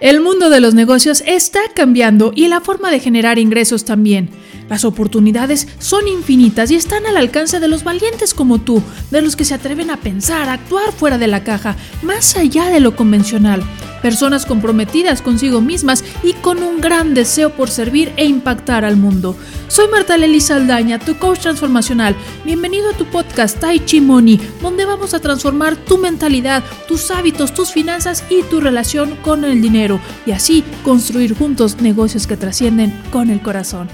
El mundo de los negocios está cambiando y la forma de generar ingresos también. Las oportunidades son infinitas y están al alcance de los valientes como tú, de los que se atreven a pensar, a actuar fuera de la caja, más allá de lo convencional personas comprometidas consigo mismas y con un gran deseo por servir e impactar al mundo. Soy Marta Lely Saldaña, tu coach transformacional. Bienvenido a tu podcast Tai Chi Money, donde vamos a transformar tu mentalidad, tus hábitos, tus finanzas y tu relación con el dinero y así construir juntos negocios que trascienden con el corazón.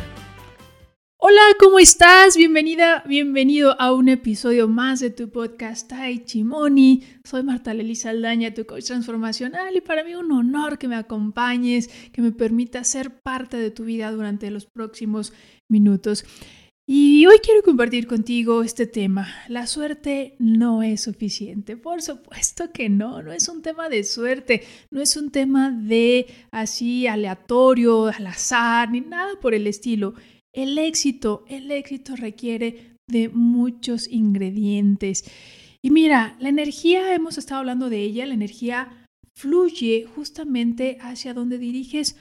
Hola, ¿cómo estás? Bienvenida, bienvenido a un episodio más de tu podcast Tai Chimoni. Soy Marta Lely Saldaña, tu coach transformacional y para mí un honor que me acompañes, que me permita ser parte de tu vida durante los próximos minutos. Y hoy quiero compartir contigo este tema. La suerte no es suficiente. Por supuesto que no, no es un tema de suerte, no es un tema de así aleatorio, al azar, ni nada por el estilo el éxito, el éxito requiere de muchos ingredientes. Y mira, la energía, hemos estado hablando de ella, la energía fluye justamente hacia donde diriges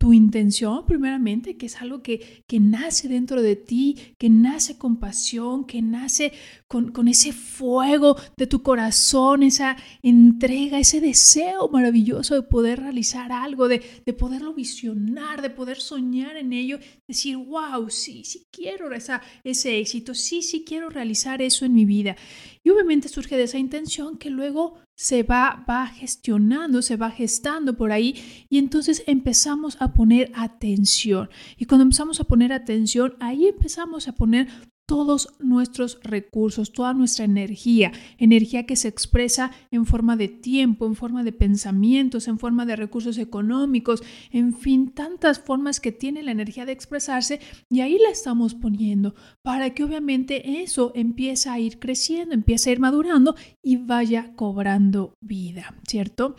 tu intención, primeramente, que es algo que, que nace dentro de ti, que nace con pasión, que nace con, con, ese fuego de tu corazón, esa entrega, ese deseo maravilloso de poder realizar algo, de, de poderlo visionar, de poder soñar en ello, decir, wow, sí, sí quiero esa, ese éxito, sí, sí quiero realizar eso en mi vida. Y obviamente surge de esa intención que luego se va, va gestionando, se va gestando por ahí y entonces empezamos a poner atención. Y cuando empezamos a poner atención, ahí empezamos a poner todos nuestros recursos, toda nuestra energía, energía que se expresa en forma de tiempo, en forma de pensamientos, en forma de recursos económicos, en fin, tantas formas que tiene la energía de expresarse y ahí la estamos poniendo para que obviamente eso empiece a ir creciendo, empiece a ir madurando y vaya cobrando vida, ¿cierto?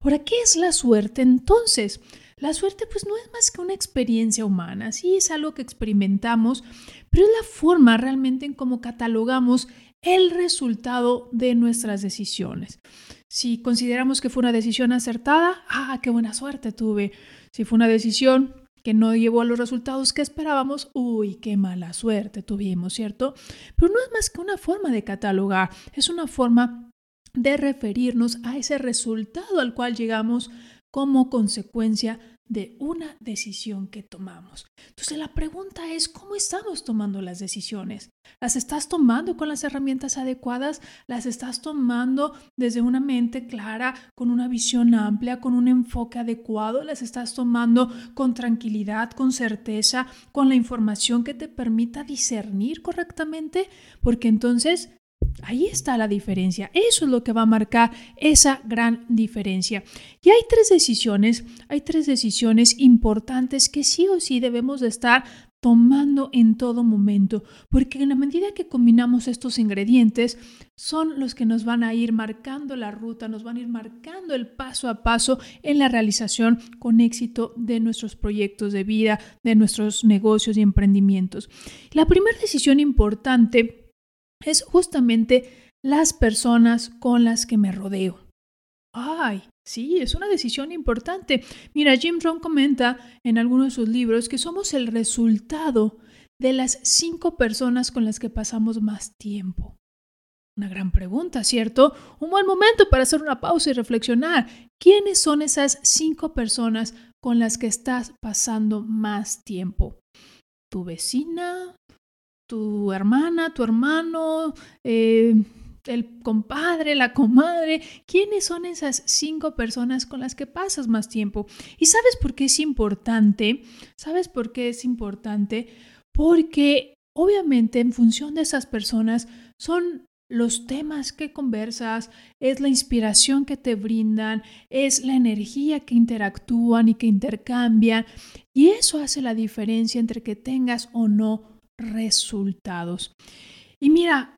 Ahora, ¿qué es la suerte entonces? La suerte pues no es más que una experiencia humana, sí es algo que experimentamos, pero es la forma realmente en cómo catalogamos el resultado de nuestras decisiones. Si consideramos que fue una decisión acertada, ah, qué buena suerte tuve. Si fue una decisión que no llevó a los resultados que esperábamos, uy, qué mala suerte tuvimos, ¿cierto? Pero no es más que una forma de catalogar, es una forma de referirnos a ese resultado al cual llegamos como consecuencia de una decisión que tomamos. Entonces la pregunta es, ¿cómo estamos tomando las decisiones? ¿Las estás tomando con las herramientas adecuadas? ¿Las estás tomando desde una mente clara, con una visión amplia, con un enfoque adecuado? ¿Las estás tomando con tranquilidad, con certeza, con la información que te permita discernir correctamente? Porque entonces Ahí está la diferencia. Eso es lo que va a marcar esa gran diferencia. Y hay tres decisiones, hay tres decisiones importantes que sí o sí debemos de estar tomando en todo momento, porque en la medida que combinamos estos ingredientes, son los que nos van a ir marcando la ruta, nos van a ir marcando el paso a paso en la realización con éxito de nuestros proyectos de vida, de nuestros negocios y emprendimientos. La primera decisión importante es justamente las personas con las que me rodeo. Ay, sí, es una decisión importante. Mira, Jim Rohn comenta en alguno de sus libros que somos el resultado de las cinco personas con las que pasamos más tiempo. Una gran pregunta, ¿cierto? Un buen momento para hacer una pausa y reflexionar. ¿Quiénes son esas cinco personas con las que estás pasando más tiempo? ¿Tu vecina? Tu hermana, tu hermano, eh, el compadre, la comadre, ¿quiénes son esas cinco personas con las que pasas más tiempo? ¿Y sabes por qué es importante? ¿Sabes por qué es importante? Porque obviamente en función de esas personas son los temas que conversas, es la inspiración que te brindan, es la energía que interactúan y que intercambian. Y eso hace la diferencia entre que tengas o no resultados. Y mira,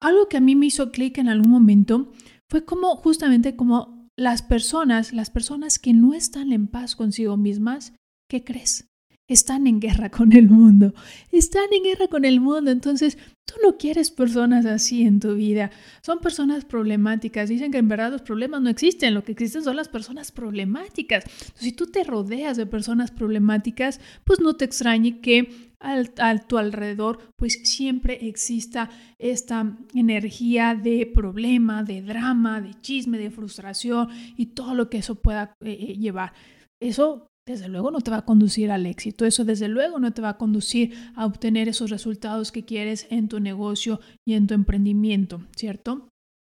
algo que a mí me hizo clic en algún momento fue como justamente como las personas, las personas que no están en paz consigo mismas, ¿qué crees? Están en guerra con el mundo. Están en guerra con el mundo. Entonces, tú no quieres personas así en tu vida. Son personas problemáticas. Dicen que en verdad los problemas no existen. Lo que existen son las personas problemáticas. si tú te rodeas de personas problemáticas, pues no te extrañe que a tu alrededor, pues siempre exista esta energía de problema, de drama, de chisme, de frustración y todo lo que eso pueda eh, eh, llevar. Eso desde luego no te va a conducir al éxito, eso desde luego no te va a conducir a obtener esos resultados que quieres en tu negocio y en tu emprendimiento, ¿cierto?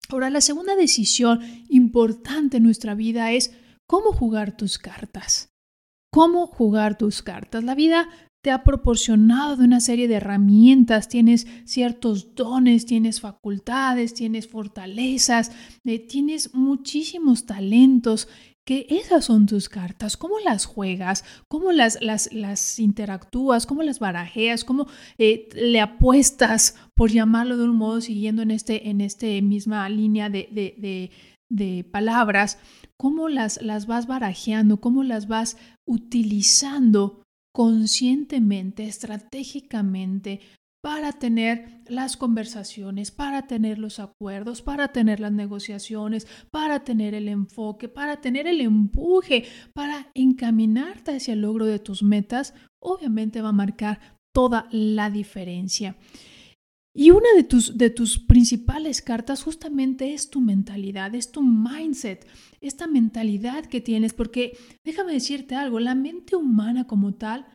Ahora, la segunda decisión importante en nuestra vida es cómo jugar tus cartas. ¿Cómo jugar tus cartas? La vida te ha proporcionado una serie de herramientas, tienes ciertos dones, tienes facultades, tienes fortalezas, eh, tienes muchísimos talentos que esas son tus cartas, cómo las juegas, cómo las, las, las interactúas, cómo las barajeas, cómo eh, le apuestas, por llamarlo de un modo, siguiendo en este, en este misma línea de, de, de, palabras, cómo las, las vas barajeando, cómo las vas utilizando conscientemente, estratégicamente, para tener las conversaciones, para tener los acuerdos, para tener las negociaciones, para tener el enfoque, para tener el empuje, para encaminarte hacia el logro de tus metas, obviamente va a marcar toda la diferencia. Y una de tus, de tus principales cartas justamente es tu mentalidad, es tu mindset, esta mentalidad que tienes, porque déjame decirte algo, la mente humana como tal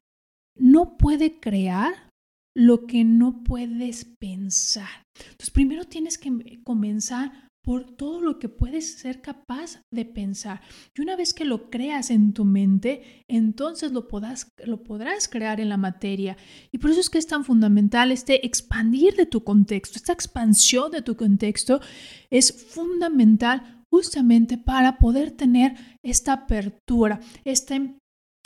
no puede crear lo que no puedes pensar. Entonces, primero tienes que comenzar por todo lo que puedes ser capaz de pensar. Y una vez que lo creas en tu mente, entonces lo, podrás, lo podrás crear en la materia. Y por eso es que es tan fundamental este expandir de tu contexto, esta expansión de tu contexto es fundamental justamente para poder tener esta apertura, este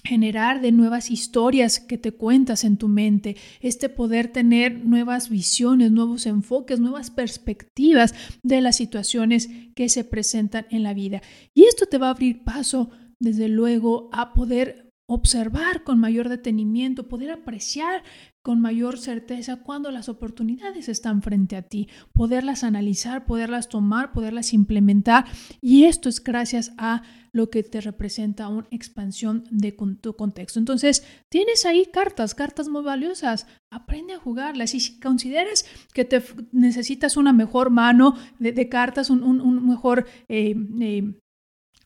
generar de nuevas historias que te cuentas en tu mente, este poder tener nuevas visiones, nuevos enfoques, nuevas perspectivas de las situaciones que se presentan en la vida. Y esto te va a abrir paso, desde luego, a poder observar con mayor detenimiento, poder apreciar con mayor certeza cuando las oportunidades están frente a ti, poderlas analizar, poderlas tomar, poderlas implementar. Y esto es gracias a lo que te representa una expansión de tu contexto. Entonces, tienes ahí cartas, cartas muy valiosas. Aprende a jugarlas. Y si consideras que te necesitas una mejor mano de, cartas, un, mejor eh, eh,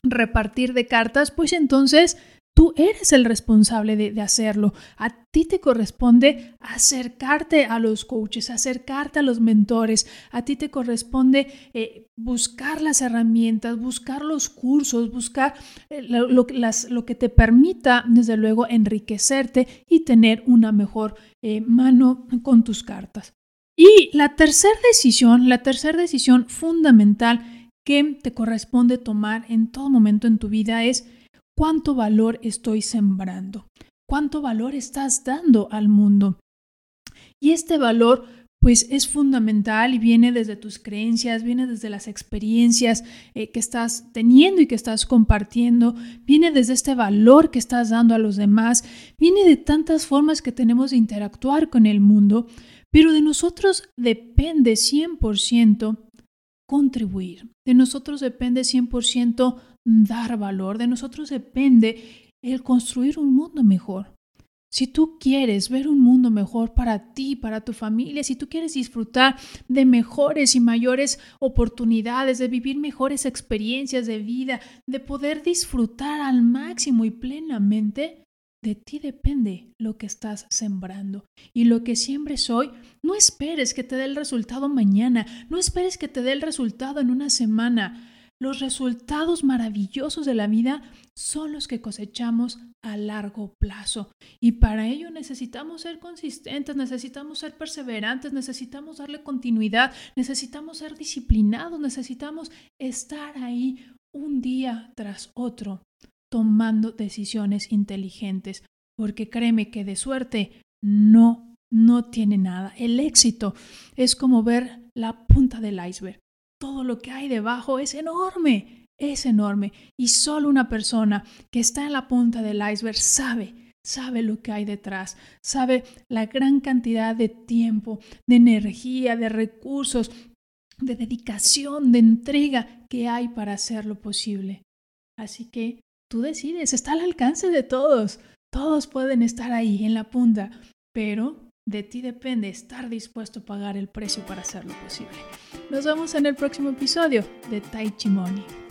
repartir de cartas, pues entonces Tú eres el responsable de, hacerlo. A ti te corresponde acercarte a los coaches, acercarte a los mentores. A ti te corresponde eh, buscar las herramientas, buscar los cursos, buscar eh, lo, que te permita, desde luego, enriquecerte y tener una mejor eh, mano con tus cartas. Y la tercera decisión, la tercera decisión fundamental que te corresponde tomar en todo momento en tu vida es cuánto valor estoy sembrando, cuánto valor estás dando al mundo. Y este valor pues es fundamental y viene desde tus creencias, viene desde las experiencias eh, que estás teniendo y que estás compartiendo, viene desde este valor que estás dando a los demás, viene de tantas formas que tenemos de interactuar con el mundo, pero de nosotros depende 100% contribuir, de nosotros depende 100% dar valor, de nosotros depende el construir un mundo mejor. Si tú quieres ver un mundo mejor para ti, para tu familia, si tú quieres disfrutar de mejores y mayores oportunidades, de vivir mejores experiencias de vida, de poder disfrutar al máximo y plenamente, de ti depende lo que estás sembrando. Y lo que siembres hoy, no esperes que te dé el resultado mañana, no esperes que te dé el resultado en una semana. Los resultados maravillosos de la vida son los que cosechamos a largo plazo. Y para ello necesitamos ser consistentes, necesitamos ser perseverantes, necesitamos darle continuidad, necesitamos ser disciplinados, necesitamos estar ahí un día tras otro tomando decisiones inteligentes. Porque créeme que de suerte no, no tiene nada. El éxito es como ver la punta del iceberg todo lo que hay debajo es enorme, es enorme. Y solo una persona que está en la punta del iceberg sabe sabe lo que hay detrás, sabe la gran cantidad de tiempo, de energía, de recursos, de dedicación, de entrega que hay para hacerlo posible. Así que tú decides, está al alcance de todos. Todos pueden estar ahí en la punta, pero de ti depende estar dispuesto a pagar el precio para hacerlo posible. Nos vemos en el próximo episodio de Tai Chi Money.